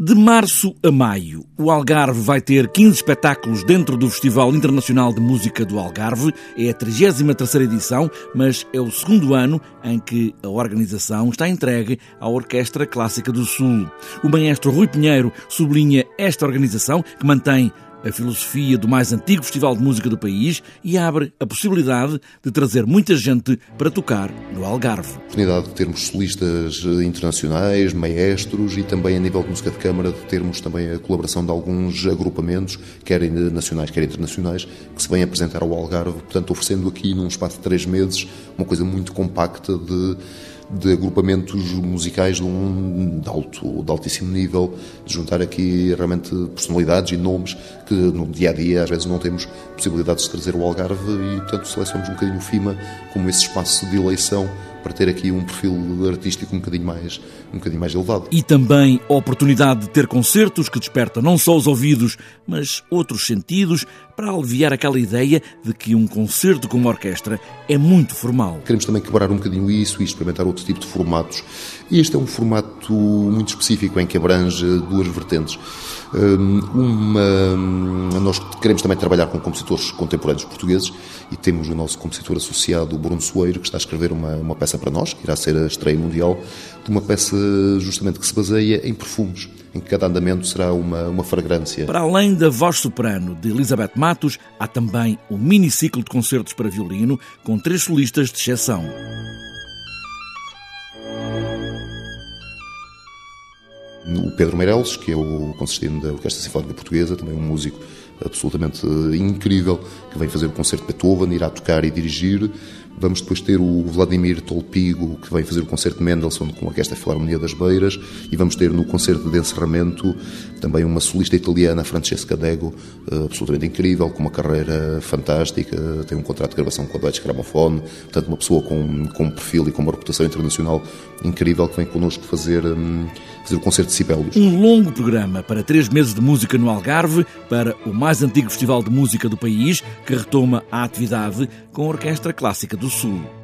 De março a maio, o Algarve vai ter 15 espetáculos dentro do Festival Internacional de Música do Algarve. É a 33 edição, mas é o segundo ano em que a organização está entregue à Orquestra Clássica do Sul. O maestro Rui Pinheiro sublinha esta organização que mantém a filosofia do mais antigo festival de música do país e abre a possibilidade de trazer muita gente para tocar no Algarve. A oportunidade de termos solistas internacionais, maestros e também a nível de música de câmara de termos também a colaboração de alguns agrupamentos, quer nacionais, quer internacionais, que se vêm apresentar ao Algarve, portanto oferecendo aqui num espaço de três meses uma coisa muito compacta de de agrupamentos musicais de um de alto, de altíssimo nível, de juntar aqui realmente personalidades e nomes que no dia a dia às vezes não temos possibilidades de trazer o Algarve e, portanto, selecionamos um bocadinho o FIMA como esse espaço de eleição para ter aqui um perfil artístico um bocadinho mais, um bocadinho mais elevado. E também a oportunidade de ter concertos que despertam não só os ouvidos, mas outros sentidos, para aliviar aquela ideia de que um concerto com uma orquestra é muito formal. Queremos também quebrar um bocadinho isso e experimentar outro tipo de formatos. E este é um formato muito específico em que abrange duas vertentes. Hum, uma, nós queremos também trabalhar com compositores contemporâneos portugueses e temos o nosso compositor associado, Bruno Soeiro, que está a escrever uma, uma peça para nós, que irá ser a estreia mundial, de uma peça justamente que se baseia em perfumes, em que cada andamento será uma, uma fragrância. Para além da voz soprano de Elizabeth Matos, há também um mini ciclo de concertos para violino com três solistas de exceção. o Pedro Meireles, que é o concertino da Orquestra Sinfónica Portuguesa, também um músico absolutamente incrível, que vem fazer o concerto de Beethoven, irá tocar e dirigir. Vamos depois ter o Vladimir Tolpigo, que vem fazer o concerto de Mendelssohn com a Orquestra Filarmonia das Beiras, e vamos ter no concerto de encerramento também uma solista italiana, Francesca Dego, eh, absolutamente incrível, com uma carreira fantástica, tem um contrato de gravação com a Deutsche Grammophon, portanto uma pessoa com, com um perfil e com uma reputação internacional incrível que vem connosco fazer, hum, fazer o concerto de Sibelius. Um longo programa para três meses de música no Algarve, para o mais antigo festival de música do país, que retoma a atividade com a Orquestra Clássica do Sul.